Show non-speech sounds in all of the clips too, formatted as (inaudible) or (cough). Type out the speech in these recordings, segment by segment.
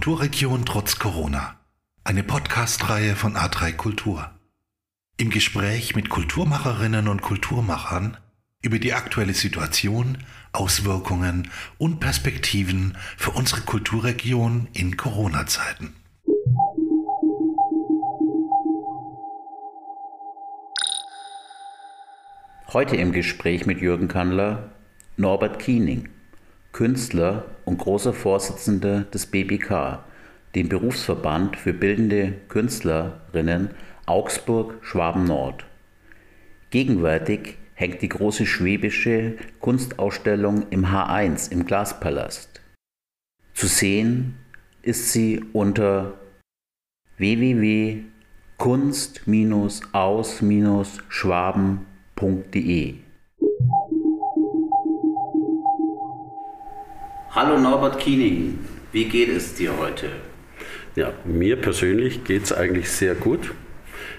Kulturregion trotz Corona. Eine Podcast-Reihe von A3 Kultur. Im Gespräch mit Kulturmacherinnen und Kulturmachern über die aktuelle Situation, Auswirkungen und Perspektiven für unsere Kulturregion in Corona-Zeiten. Heute im Gespräch mit Jürgen Kandler Norbert Kiening, Künstler und großer Vorsitzender des BBK, dem Berufsverband für bildende Künstlerinnen Augsburg-Schwaben-Nord. Gegenwärtig hängt die große schwäbische Kunstausstellung im H1 im Glaspalast. Zu sehen ist sie unter www.kunst-aus-schwaben.de. Hallo Norbert Kiening, wie geht es dir heute? Ja, mir persönlich geht es eigentlich sehr gut.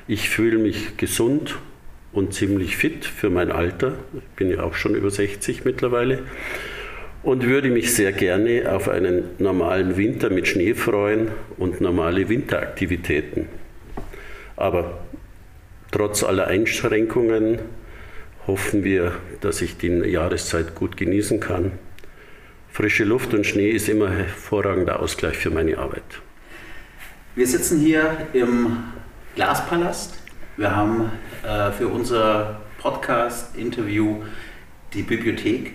Ich fühle mich gesund und ziemlich fit für mein Alter. Ich bin ja auch schon über 60 mittlerweile und würde mich sehr gerne auf einen normalen Winter mit Schnee freuen und normale Winteraktivitäten. Aber trotz aller Einschränkungen hoffen wir, dass ich die Jahreszeit gut genießen kann. Frische Luft und Schnee ist immer hervorragender Ausgleich für meine Arbeit. Wir sitzen hier im Glaspalast. Wir haben äh, für unser Podcast-Interview die Bibliothek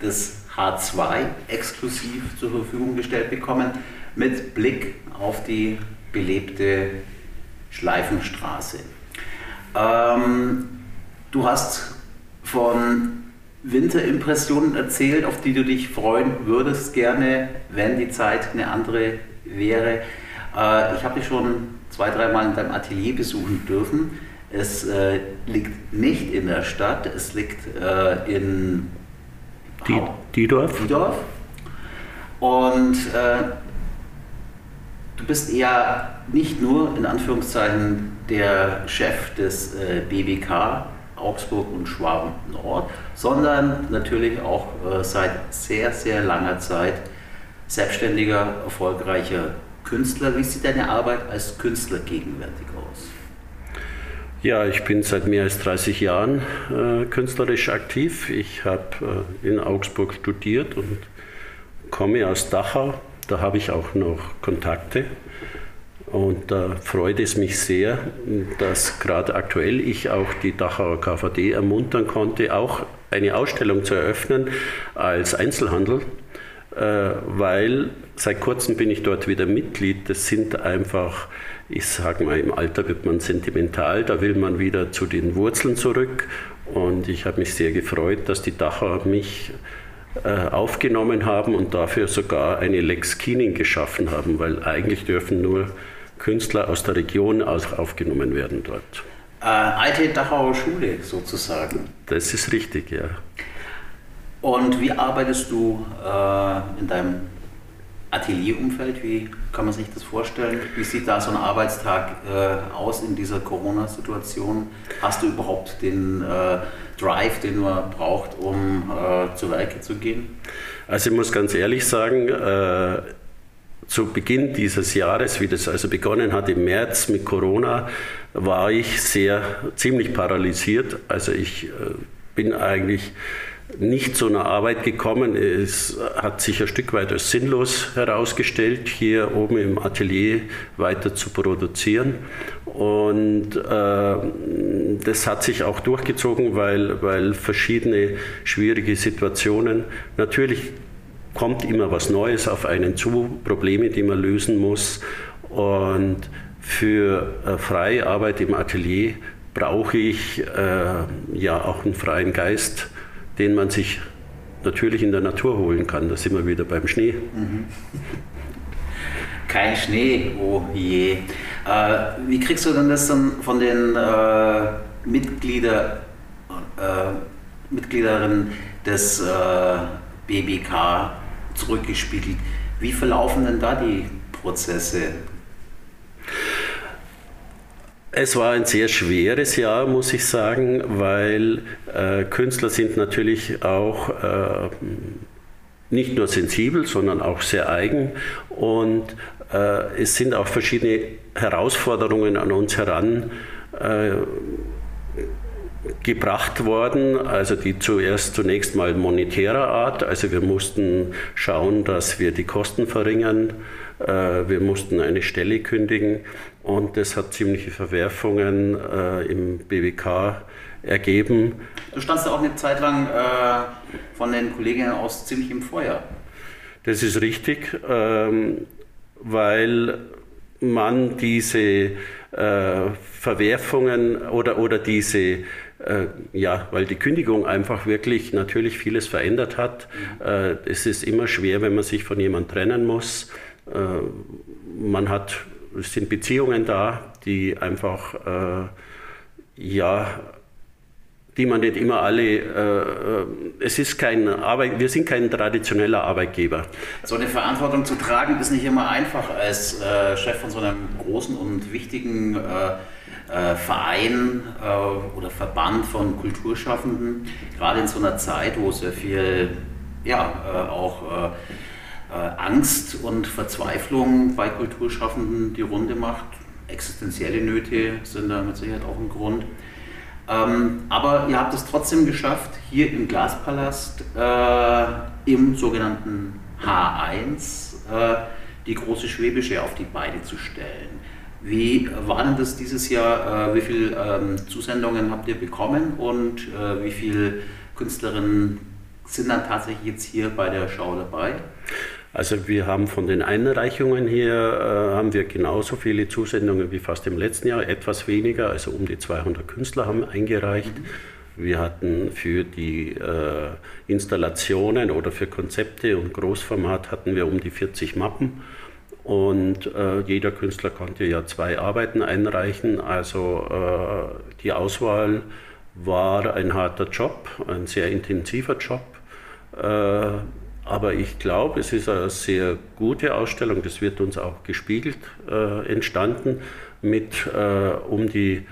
des H2 exklusiv zur Verfügung gestellt bekommen, mit Blick auf die belebte Schleifenstraße. Ähm, du hast von Winterimpressionen erzählt, auf die du dich freuen würdest gerne, wenn die Zeit eine andere wäre. Äh, ich habe dich schon zwei, dreimal in deinem Atelier besuchen dürfen. Es äh, liegt nicht in der Stadt, es liegt äh, in die, Diedorf. Diedorf. Und du bist eher nicht nur in Anführungszeichen der Chef des BBK Augsburg und Schwaben Nord, sondern natürlich auch äh, seit sehr, sehr langer Zeit selbstständiger, erfolgreicher Künstler. Wie sieht deine Arbeit als Künstler gegenwärtig aus? Ja, ich bin seit mehr als 30 Jahren äh, künstlerisch aktiv. Ich habe äh, in Augsburg studiert und komme aus Dachau. Da habe ich auch noch Kontakte. Und da freut es mich sehr, dass gerade aktuell ich auch die Dachauer KVD ermuntern konnte, auch eine Ausstellung zu eröffnen als Einzelhandel, äh, weil seit kurzem bin ich dort wieder Mitglied. Das sind einfach ich sage mal, im Alter wird man sentimental, da will man wieder zu den Wurzeln zurück. Und ich habe mich sehr gefreut, dass die Dachauer mich äh, aufgenommen haben und dafür sogar eine Lex Keening geschaffen haben, weil eigentlich dürfen nur Künstler aus der Region aufgenommen werden dort. Äh, alte Dachauer Schule sozusagen. Das ist richtig, ja. Und wie arbeitest du äh, in deinem Atelierumfeld? Wie kann man sich das vorstellen? Wie sieht da so ein Arbeitstag äh, aus in dieser Corona-Situation? Hast du überhaupt den äh, Drive, den man braucht, um äh, zu Werke zu gehen? Also ich muss ganz ehrlich sagen, äh, zu Beginn dieses Jahres, wie das also begonnen hat im März mit Corona, war ich sehr ziemlich paralysiert. Also ich äh, bin eigentlich nicht zu einer Arbeit gekommen. Es hat sich ein Stück weit als sinnlos herausgestellt, hier oben im Atelier weiter zu produzieren. Und äh, das hat sich auch durchgezogen, weil, weil verschiedene schwierige Situationen natürlich kommt immer was Neues auf einen zu, Probleme, die man lösen muss. Und für äh, freie Arbeit im Atelier brauche ich äh, ja auch einen freien Geist den man sich natürlich in der Natur holen kann. Da sind wir wieder beim Schnee. Mhm. Kein Schnee, oh je. Äh, wie kriegst du denn das dann von den äh, Mitglieder, äh, Mitgliederinnen des äh, BBK zurückgespiegelt? Wie verlaufen denn da die Prozesse? Es war ein sehr schweres Jahr, muss ich sagen, weil äh, Künstler sind natürlich auch äh, nicht nur sensibel, sondern auch sehr eigen. Und äh, es sind auch verschiedene Herausforderungen an uns heran äh, gebracht worden, also die zuerst zunächst mal monetärer Art. Also wir mussten schauen, dass wir die Kosten verringern. Äh, wir mussten eine Stelle kündigen und das hat ziemliche Verwerfungen äh, im BWK ergeben. Du standst ja auch eine Zeit lang äh, von den Kolleginnen aus ziemlich im Feuer. Das ist richtig, ähm, weil man diese Verwerfungen oder, oder diese, ja, weil die Kündigung einfach wirklich natürlich vieles verändert hat. Äh, es ist immer schwer, wenn man sich von jemandem trennen muss. Äh, man hat, es sind Beziehungen da, die einfach, äh, ja, die man nicht immer alle, äh, äh, es ist kein Arbeit, wir sind kein traditioneller Arbeitgeber. So eine Verantwortung zu tragen ist nicht immer einfach als äh, Chef von so einem großen und wichtigen äh, äh Verein äh, oder Verband von Kulturschaffenden, gerade in so einer Zeit, wo sehr viel ja, auch Angst und Verzweiflung bei Kulturschaffenden die Runde macht. Existenzielle Nöte sind da mit Sicherheit auch ein Grund. Ähm, aber ihr habt es trotzdem geschafft, hier im Glaspalast äh, im sogenannten H1 äh, die große Schwäbische auf die Beine zu stellen. Wie war denn das dieses Jahr? Äh, wie viele ähm, Zusendungen habt ihr bekommen und äh, wie viele Künstlerinnen sind dann tatsächlich jetzt hier bei der Schau dabei? Also wir haben von den Einreichungen hier äh, haben wir genauso viele Zusendungen wie fast im letzten Jahr, etwas weniger, also um die 200 Künstler haben eingereicht. Mhm. Wir hatten für die äh, Installationen oder für Konzepte und Großformat hatten wir um die 40 Mappen. Und äh, jeder Künstler konnte ja zwei Arbeiten einreichen. Also äh, die Auswahl war ein harter Job, ein sehr intensiver Job. Äh, aber ich glaube, es ist eine sehr gute Ausstellung, das wird uns auch gespiegelt, äh, entstanden mit äh, um die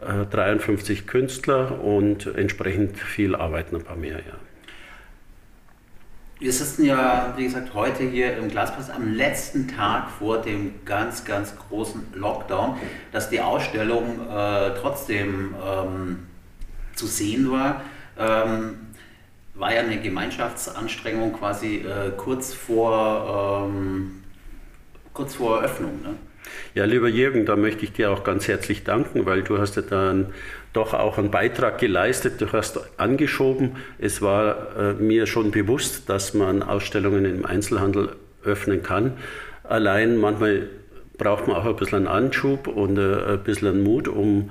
äh, 53 Künstler und entsprechend viel arbeiten ein paar mehr. Ja. Wir sitzen ja, wie gesagt, heute hier im Glaspass am letzten Tag vor dem ganz, ganz großen Lockdown, dass die Ausstellung äh, trotzdem ähm, zu sehen war. Ähm, war ja eine Gemeinschaftsanstrengung quasi äh, kurz, vor, ähm, kurz vor Eröffnung. Ne? Ja, lieber Jürgen, da möchte ich dir auch ganz herzlich danken, weil du hast ja dann doch auch einen Beitrag geleistet, du hast angeschoben. Es war äh, mir schon bewusst, dass man Ausstellungen im Einzelhandel öffnen kann. Allein manchmal braucht man auch ein bisschen einen Anschub und äh, ein bisschen Mut, um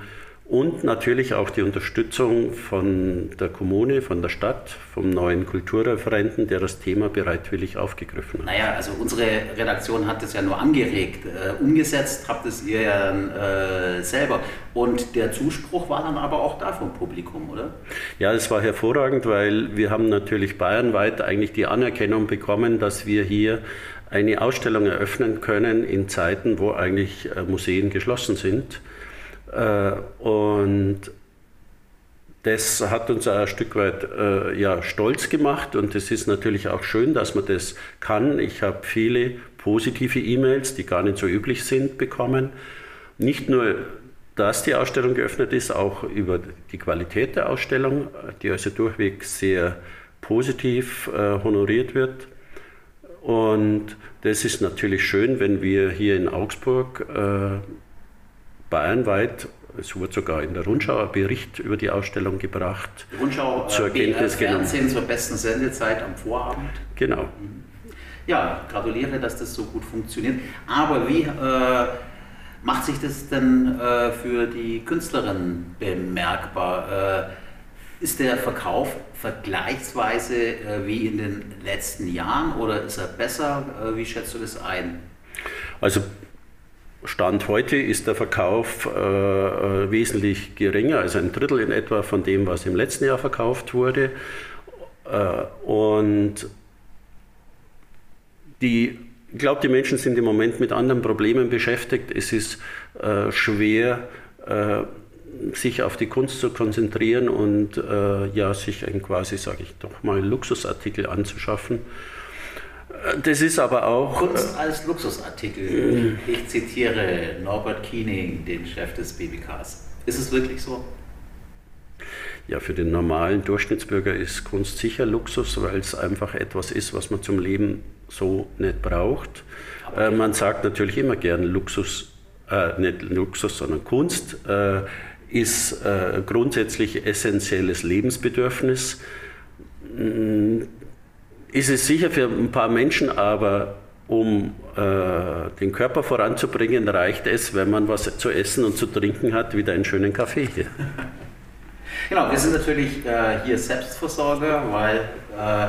und natürlich auch die Unterstützung von der Kommune, von der Stadt, vom neuen Kulturreferenten, der das Thema bereitwillig aufgegriffen hat. Naja, also unsere Redaktion hat das ja nur angeregt. Äh, umgesetzt habt es ihr ja äh, selber. Und der Zuspruch war dann aber auch da vom Publikum, oder? Ja, es war hervorragend, weil wir haben natürlich bayernweit eigentlich die Anerkennung bekommen, dass wir hier eine Ausstellung eröffnen können in Zeiten, wo eigentlich äh, Museen geschlossen sind. Äh, und das hat uns ein Stück weit äh, ja, stolz gemacht und es ist natürlich auch schön, dass man das kann. Ich habe viele positive E-Mails, die gar nicht so üblich sind, bekommen. Nicht nur, dass die Ausstellung geöffnet ist, auch über die Qualität der Ausstellung, die also durchweg sehr positiv äh, honoriert wird. Und das ist natürlich schön, wenn wir hier in Augsburg äh, bayernweit. Es wurde sogar in der Rundschau ein Bericht über die Ausstellung gebracht. Die Rundschau zur äh, Kenntnis Fernsehen zur besten Sendezeit am Vorabend. Genau. Mhm. Ja, gratuliere, dass das so gut funktioniert. Aber wie äh, macht sich das denn äh, für die Künstlerin bemerkbar? Äh, ist der Verkauf vergleichsweise äh, wie in den letzten Jahren oder ist er besser? Äh, wie schätzt du das ein? Also Stand heute ist der Verkauf äh, äh, wesentlich geringer, also ein Drittel in etwa von dem, was im letzten Jahr verkauft wurde. Äh, und die, ich glaube, die Menschen sind im Moment mit anderen Problemen beschäftigt. Es ist äh, schwer, äh, sich auf die Kunst zu konzentrieren und äh, ja, sich ein quasi, sage ich doch mal, Luxusartikel anzuschaffen. Das ist aber auch. Kunst als Luxusartikel. Ich zitiere Norbert Kiening, den Chef des BBKs. Ist es wirklich so? Ja, für den normalen Durchschnittsbürger ist Kunst sicher Luxus, weil es einfach etwas ist, was man zum Leben so nicht braucht. Äh, man sagt natürlich immer gern Luxus, äh, nicht Luxus, sondern Kunst äh, ist äh, grundsätzlich essentielles Lebensbedürfnis. Ist es sicher für ein paar Menschen, aber um äh, den Körper voranzubringen, reicht es, wenn man was zu essen und zu trinken hat, wieder einen schönen Kaffee hier. (laughs) Genau, wir sind natürlich äh, hier Selbstversorger, weil äh,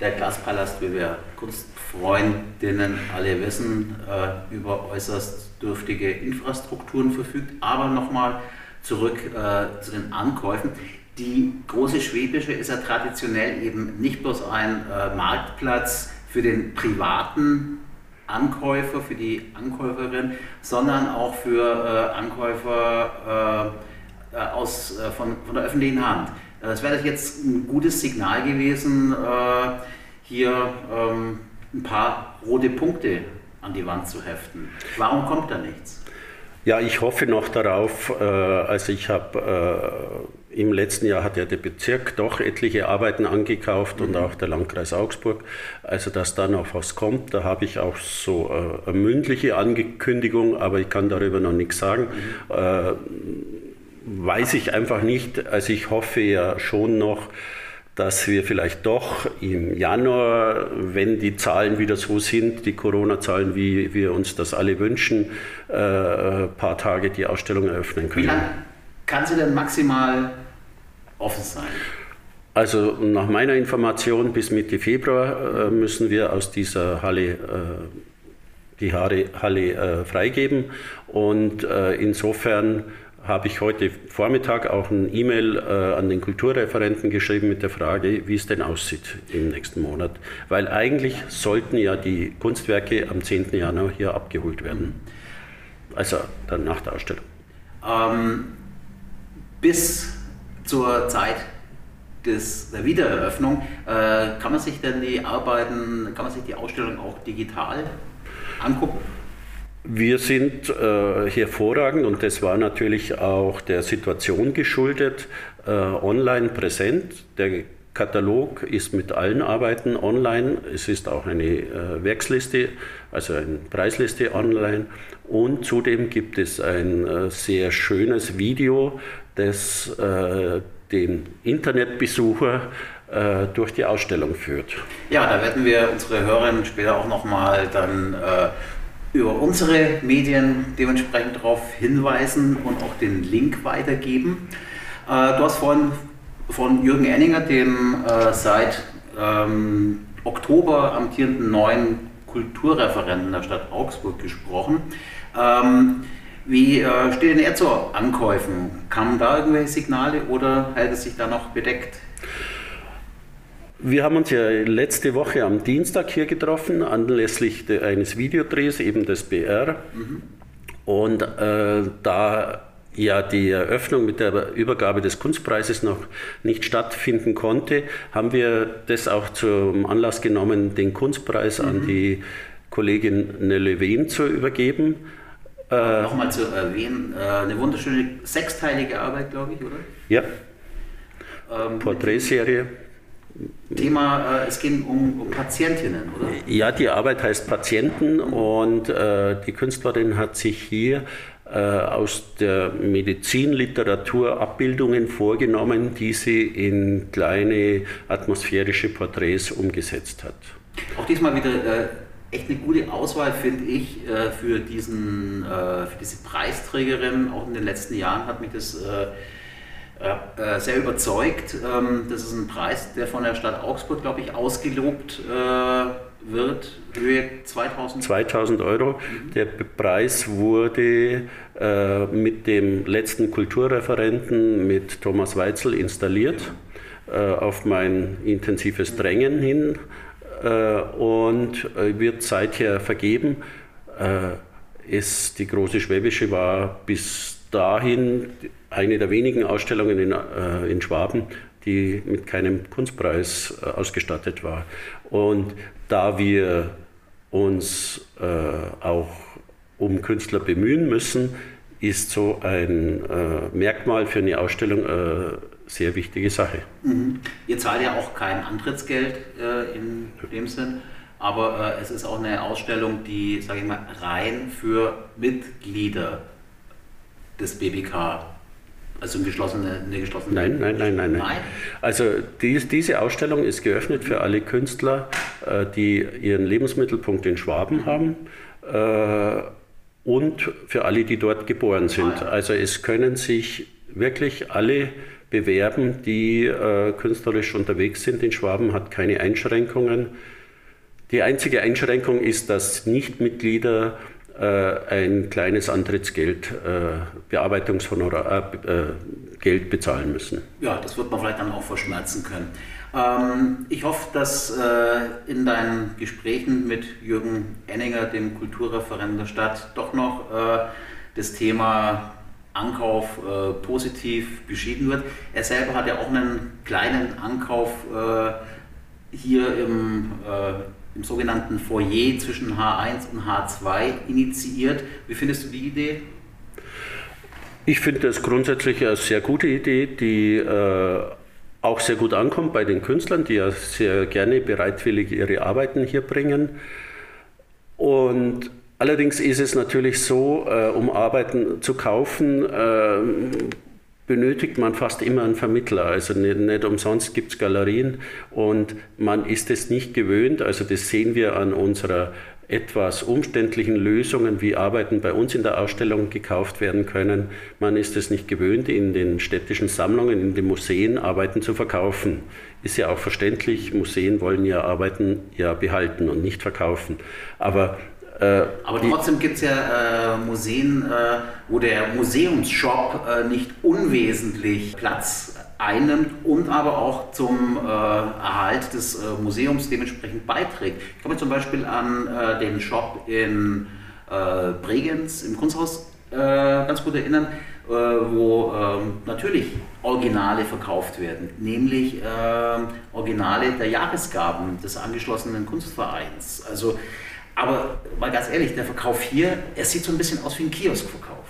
der Glaspalast, wie wir Kunstfreundinnen alle wissen, äh, über äußerst dürftige Infrastrukturen verfügt. Aber nochmal zurück äh, zu den Ankäufen. Die große Schwäbische ist ja traditionell eben nicht bloß ein äh, Marktplatz für den privaten Ankäufer, für die Ankäuferin, sondern auch für äh, Ankäufer äh, äh, aus, äh, von, von der öffentlichen Hand. Das wäre jetzt ein gutes Signal gewesen, hier ähm, ein paar rote Punkte an die Wand zu heften. Warum kommt da nichts? Ja, ich hoffe noch darauf. also ich habe im letzten Jahr hat ja der Bezirk doch etliche Arbeiten angekauft mhm. und auch der Landkreis Augsburg. Also dass da noch was kommt, da habe ich auch so äh, eine mündliche Ankündigung, aber ich kann darüber noch nichts sagen. Mhm. Äh, weiß ich einfach nicht. Also ich hoffe ja schon noch, dass wir vielleicht doch im Januar, wenn die Zahlen wieder so sind, die Corona-Zahlen, wie wir uns das alle wünschen, äh, ein paar Tage die Ausstellung eröffnen können. Wie lange kann sie denn maximal offen sein? Also nach meiner Information bis Mitte Februar äh, müssen wir aus dieser Halle äh, die Halle, Halle äh, freigeben und äh, insofern habe ich heute Vormittag auch ein E-Mail äh, an den Kulturreferenten geschrieben mit der Frage, wie es denn aussieht im nächsten Monat. Weil eigentlich sollten ja die Kunstwerke am 10. Januar hier abgeholt werden. Also dann nach der Ausstellung. Ähm, bis zur Zeit des, der Wiedereröffnung, äh, kann man sich denn die Arbeiten, kann man sich die Ausstellung auch digital angucken? Wir sind äh, hervorragend und das war natürlich auch der Situation geschuldet, äh, online präsent. Der Katalog ist mit allen Arbeiten online. Es ist auch eine äh, Werksliste, also eine Preisliste online. Und zudem gibt es ein äh, sehr schönes Video, das äh, den Internetbesucher äh, durch die Ausstellung führt. Ja, da werden wir unsere Hörerinnen später auch nochmal dann über unsere Medien dementsprechend darauf hinweisen und auch den Link weitergeben. Äh, du hast vorhin von Jürgen Enninger, dem äh, seit ähm, Oktober amtierenden neuen Kulturreferenten der Stadt Augsburg gesprochen. Ähm, wie äh, steht denn er zu Ankäufen? Kamen da irgendwelche Signale oder hält es sich da noch bedeckt? Wir haben uns ja letzte Woche am Dienstag hier getroffen, anlässlich eines Videodrehs, eben des BR. Mhm. Und äh, da ja die Eröffnung mit der Übergabe des Kunstpreises noch nicht stattfinden konnte, haben wir das auch zum Anlass genommen, den Kunstpreis mhm. an die Kollegin Nelle Wehn zu übergeben. Äh, Nochmal zu erwähnen, äh, eine wunderschöne sechsteilige Arbeit, glaube ich, oder? Ja. Ähm, Porträtserie. Thema, äh, es ging um, um, Patientinnen, oder? Ja, die Arbeit heißt Patienten und äh, die Künstlerin hat sich hier äh, aus der Medizinliteratur Abbildungen vorgenommen, die sie in kleine atmosphärische Porträts umgesetzt hat. Auch diesmal wieder äh, echt eine gute Auswahl, finde ich, äh, für, diesen, äh, für diese Preisträgerin. Auch in den letzten Jahren hat mich das äh, sehr überzeugt. Ähm, das ist ein Preis, der von der Stadt Augsburg, glaube ich, ausgelobt wird. Höhe 2000, 2000 Euro. Mhm. Der Preis wurde mit dem letzten Kulturreferenten, mit Thomas Weitzel, installiert. auf mein intensives Drängen hin äh, und äh, wird seither vergeben. Äh, die große Schwäbische war bis dahin eine der wenigen Ausstellungen in, äh, in Schwaben, die mit keinem Kunstpreis äh, ausgestattet war. Und da wir uns äh, auch um Künstler bemühen müssen, ist so ein äh, Merkmal für eine Ausstellung eine sehr wichtige Sache. Mhm. Ihr zahlt ja auch kein Antrittsgeld äh, in dem Sinn, aber äh, es ist auch eine Ausstellung, die, sage ich mal, rein für Mitglieder des BBK also eine geschlossene, eine geschlossene nein, nein, nein, nein, nein. Also dies, diese Ausstellung ist geöffnet für alle Künstler, äh, die ihren Lebensmittelpunkt in Schwaben mhm. haben äh, und für alle, die dort geboren sind. Also es können sich wirklich alle bewerben, die äh, künstlerisch unterwegs sind in Schwaben, hat keine Einschränkungen. Die einzige Einschränkung ist, dass Nichtmitglieder ein kleines Antrittsgeld, äh, Bearbeitungshonorar, äh, Geld bezahlen müssen. Ja, das wird man vielleicht dann auch verschmerzen können. Ähm, ich hoffe, dass in deinen Gesprächen mit Jürgen Enninger, dem Kulturreferenten der Stadt, doch noch das Thema Ankauf positiv beschieden wird. Er selber hat ja auch einen kleinen Ankauf hier im im sogenannten Foyer zwischen H1 und H2 initiiert. Wie findest du die Idee? Ich finde das grundsätzlich eine sehr gute Idee, die äh, auch sehr gut ankommt bei den Künstlern, die ja sehr gerne bereitwillig ihre Arbeiten hier bringen. Und allerdings ist es natürlich so, äh, um Arbeiten zu kaufen, äh, benötigt man fast immer einen Vermittler. Also nicht, nicht umsonst gibt es Galerien und man ist es nicht gewöhnt. Also das sehen wir an unserer etwas umständlichen Lösungen, wie Arbeiten bei uns in der Ausstellung gekauft werden können. Man ist es nicht gewöhnt, in den städtischen Sammlungen, in den Museen Arbeiten zu verkaufen. Ist ja auch verständlich, Museen wollen ja Arbeiten ja behalten und nicht verkaufen. Aber äh, Aber trotzdem gibt es ja äh, Museen, äh, wo der Museumsshop äh, nicht unwesentlich Platz einnimmt und aber auch zum äh, Erhalt des äh, Museums dementsprechend beiträgt. Ich kann mich zum Beispiel an den Shop in Bregenz im Kunsthaus ganz gut erinnern, wo ähm, natürlich Originale verkauft werden, nämlich ähm, Originale der Jahresgaben des angeschlossenen Kunstvereins. Also aber mal ganz ehrlich, der Verkauf hier, er sieht so ein bisschen aus wie ein Kioskverkauf.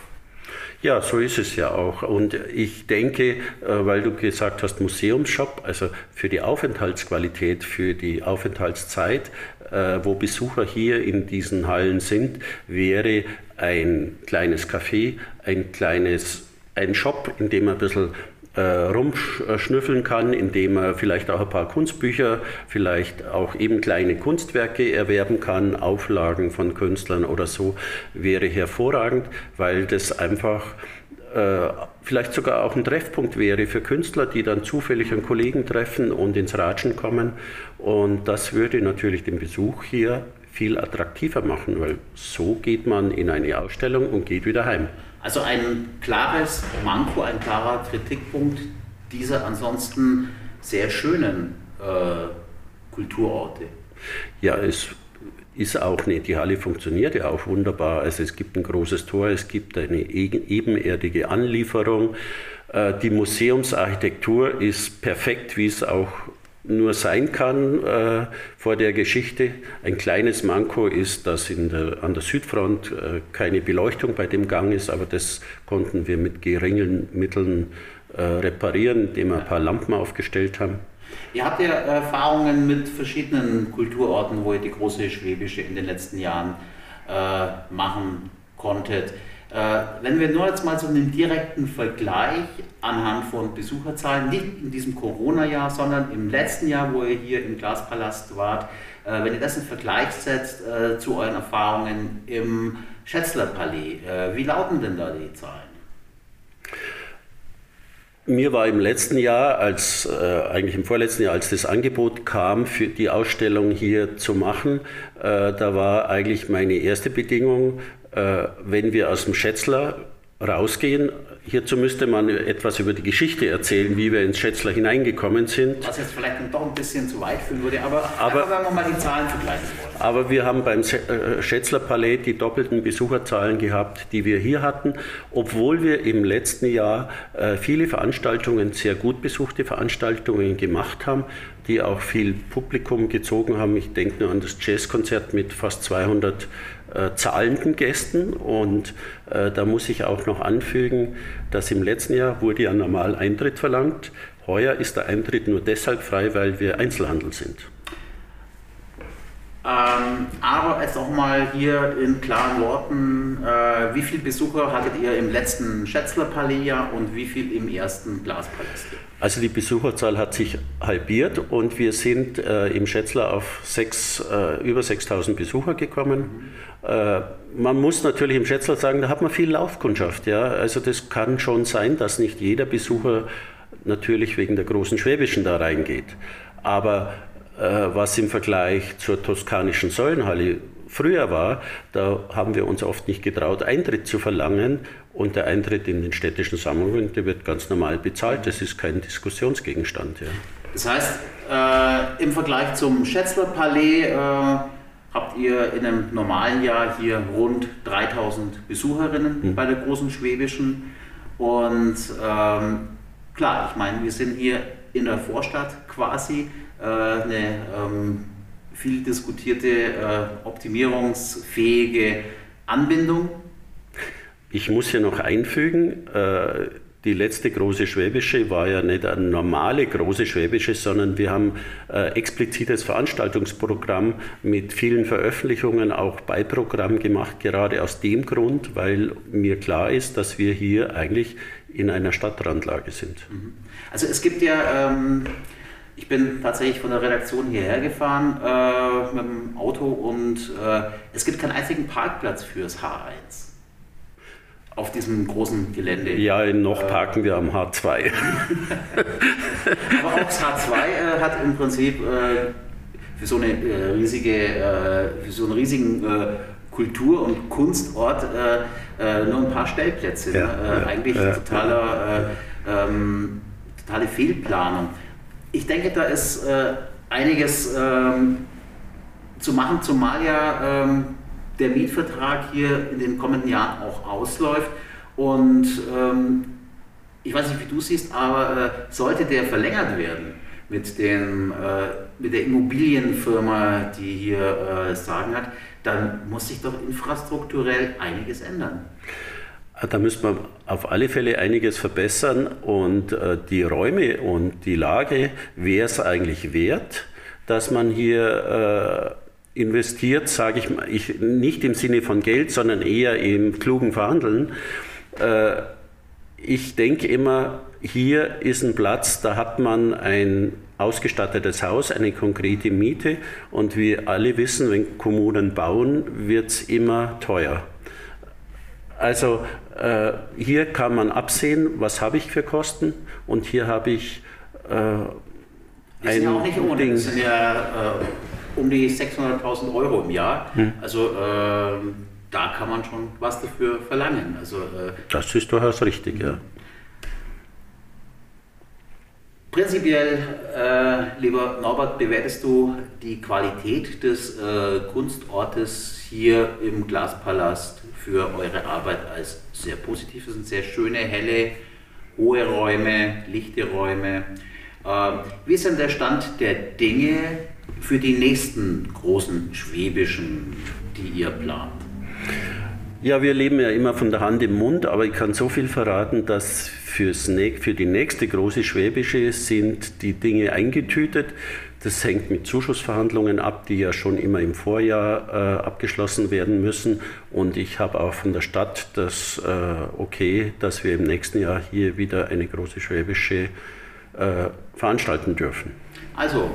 Ja, so ist es ja auch. Und ich denke, äh, weil du gesagt hast, Museumsshop, also für die Aufenthaltsqualität, für die Aufenthaltszeit, äh, wo Besucher hier in diesen Hallen sind, wäre ein kleines Café, ein kleines, ein Shop, in dem ein bisschen äh, rumschnüffeln kann, indem er vielleicht auch ein paar Kunstbücher, vielleicht auch eben kleine Kunstwerke erwerben kann, Auflagen von Künstlern oder so, wäre hervorragend, weil das einfach äh, vielleicht sogar auch ein Treffpunkt wäre für Künstler, die dann zufällig einen Kollegen treffen und ins Ratschen kommen. Und das würde natürlich den Besuch hier viel attraktiver machen, weil so geht man in eine Ausstellung und geht wieder heim. Also ein klares Manko, ein klarer Kritikpunkt dieser ansonsten sehr schönen äh, Kulturorte. Ja, es ist auch nicht. Die Halle funktioniert ja auch wunderbar. Also es gibt ein großes Tor, es gibt eine ebenerdige Anlieferung. Äh, die Museumsarchitektur ist perfekt, wie es auch nur sein kann äh, vor der Geschichte. Ein kleines Manko ist, dass der, an der Südfront äh, keine Beleuchtung bei dem Gang ist, aber das konnten wir mit geringen Mitteln äh, reparieren, indem wir ein paar Lampen aufgestellt haben. Ihr habt ja Erfahrungen mit verschiedenen Kulturorten, wo ihr die große Schwäbische in den letzten Jahren äh, machen konntet. Äh, wenn wir nur jetzt mal so einen direkten Vergleich anhand von Besucherzahlen, nicht in diesem Corona-Jahr, sondern im letzten Jahr, wo ihr hier im Glaspalast wart, äh, wenn ihr das in Vergleich setzt äh, zu euren Erfahrungen im Schätzler-Palais, wie lauten denn da die Zahlen? Mir war im letzten Jahr, als äh, eigentlich im vorletzten Jahr, als das Angebot kam, für die Ausstellung hier zu machen, äh, da war eigentlich meine erste Bedingung, äh, wenn wir aus dem Schätzler rausgehen, hierzu müsste man etwas über die Geschichte erzählen, wie wir ins Schätzler hineingekommen sind. Was jetzt vielleicht doch ein bisschen zu weit führen würde, aber, aber wenn wir mal die Zahlen vergleichen wollen. Aber wir haben beim äh, Schätzler Palais die doppelten Besucherzahlen gehabt, die wir hier hatten, obwohl wir im letzten Jahr äh, viele Veranstaltungen, sehr gut besuchte Veranstaltungen gemacht haben, die auch viel Publikum gezogen haben. Ich denke nur an das Jazzkonzert mit fast 200 äh, zahlenden Gästen. Und äh, da muss ich auch noch anfügen, dass im letzten Jahr wurde ja normal Eintritt verlangt. Heuer ist der Eintritt nur deshalb frei, weil wir Einzelhandel sind. Ähm, aber jetzt auch mal hier in klaren Worten, äh, wie viele Besucher hattet ihr im letzten Schätzler Palais und wie viel im ersten Glaspalast? Also die Besucherzahl hat sich halbiert und wir sind äh, im Schätzler auf sechs, äh, über 6000 Besucher gekommen. Mhm. Man muss natürlich im Schätzler sagen, da hat man viel Laufkundschaft. Ja? Also das kann schon sein, dass nicht jeder Besucher natürlich wegen der großen Schwäbischen da reingeht. Aber was im Vergleich zur toskanischen Säulenhalle früher war, da haben wir uns oft nicht getraut, Eintritt zu verlangen. Und der Eintritt in den städtischen Sammlungen, der wird ganz normal bezahlt. Das ist kein Diskussionsgegenstand. Ja. Das heißt, äh, im Vergleich zum Schätzler Palais äh, habt ihr in einem normalen Jahr hier rund 3000 Besucherinnen mhm. bei der großen Schwäbischen. Und ähm, klar, ich meine, wir sind hier in der Vorstadt quasi. Äh, eine ähm, viel diskutierte, äh, optimierungsfähige Anbindung. Ich muss hier noch einfügen, äh, die letzte große Schwäbische war ja nicht eine normale große Schwäbische, sondern wir haben äh, explizites Veranstaltungsprogramm mit vielen Veröffentlichungen, auch Beiprogramm gemacht, gerade aus dem Grund, weil mir klar ist, dass wir hier eigentlich in einer Stadtrandlage sind. Mhm. Also es gibt ja ähm, ich bin tatsächlich von der Redaktion hierher gefahren äh, mit dem Auto und äh, es gibt keinen einzigen Parkplatz fürs H1 auf diesem großen Gelände. Ja, noch äh, parken wir am H2. (laughs) Aber auch das H2 äh, hat im Prinzip äh, für so eine äh, riesige, für so einen riesigen Kultur- und Kunstort nur ein paar Stellplätze. Ja, ne? ja, Eigentlich ja, totaler, ähm, totale Fehlplanung ich denke, da ist äh, einiges ähm, zu machen, zumal ja ähm, der Mietvertrag hier in den kommenden Jahren auch ausläuft. Und ähm, ich weiß nicht, wie du siehst, aber äh, sollte der verlängert werden mit, dem, äh, mit der Immobilienfirma, die hier äh, Sagen hat, dann muss sich doch infrastrukturell einiges ändern. Da müsste man auf alle Fälle einiges verbessern und äh, die Räume und die Lage wäre es eigentlich wert, dass man hier äh, investiert, sage ich, mal, ich nicht im Sinne von Geld, sondern eher im klugen Verhandeln. Äh, ich denke immer, hier ist ein Platz, da hat man ein ausgestattetes Haus, eine konkrete Miete und wir alle wissen, wenn Kommunen bauen, wird es immer teuer. Also äh, hier kann man absehen, was habe ich für Kosten und hier habe ich äh, die sind ja auch nicht ohne, Ding. das sind ja äh, um die 600.000 Euro im Jahr. Hm. Also äh, da kann man schon was dafür verlangen. Also, äh, das ist durchaus richtig, ja. Prinzipiell, äh, lieber Norbert, bewertest du die Qualität des äh, Kunstortes hier im Glaspalast für eure Arbeit als sehr positiv. Es sind sehr schöne, helle, hohe Räume, lichte Räume. Ähm, wie ist denn der Stand der Dinge für die nächsten großen schwäbischen, die ihr plant? Ja, wir leben ja immer von der Hand im Mund, aber ich kann so viel verraten, dass fürs, für die nächste große Schwäbische sind die Dinge eingetütet. Das hängt mit Zuschussverhandlungen ab, die ja schon immer im Vorjahr äh, abgeschlossen werden müssen. Und ich habe auch von der Stadt das äh, Okay, dass wir im nächsten Jahr hier wieder eine große Schwäbische äh, veranstalten dürfen. Also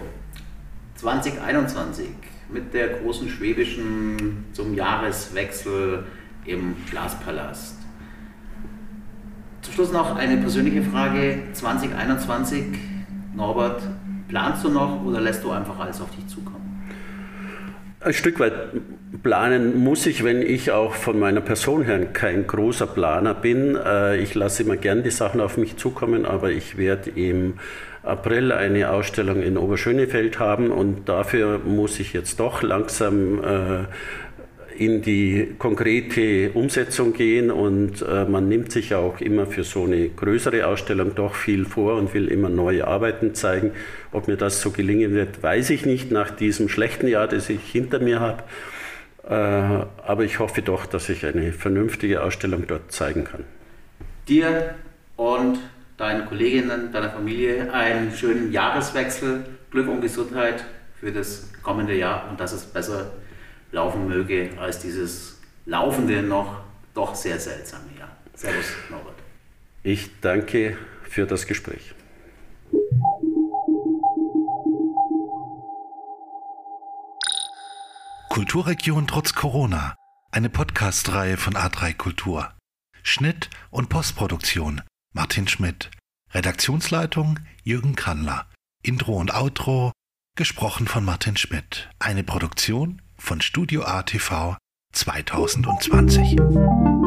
2021 mit der großen Schwäbischen zum Jahreswechsel im Glaspalast. Schluss noch eine persönliche Frage. 2021, Norbert, planst du noch oder lässt du einfach alles auf dich zukommen? Ein Stück weit planen muss ich, wenn ich auch von meiner Person her kein großer Planer bin. Äh, ich lasse immer gern die Sachen auf mich zukommen, aber ich werde im April eine Ausstellung in Oberschönefeld haben und dafür muss ich jetzt doch langsam äh, in die konkrete Umsetzung gehen und äh, man nimmt sich auch immer für so eine größere Ausstellung doch viel vor und will immer neue Arbeiten zeigen. Ob mir das so gelingen wird, weiß ich nicht nach diesem schlechten Jahr, das ich hinter mir habe. Äh, aber ich hoffe doch, dass ich eine vernünftige Ausstellung dort zeigen kann. Dir und deinen Kolleginnen, deiner Familie einen schönen Jahreswechsel, Glück und Gesundheit für das kommende Jahr und dass es besser laufen möge als dieses laufende noch doch sehr seltsame Jahr. Servus, Norbert. Ich danke für das Gespräch. Kulturregion trotz Corona. Eine Podcast-Reihe von A3 Kultur. Schnitt und Postproduktion Martin Schmidt. Redaktionsleitung Jürgen Kannler. Intro und Outro gesprochen von Martin Schmidt. Eine Produktion von Studio ATV 2020.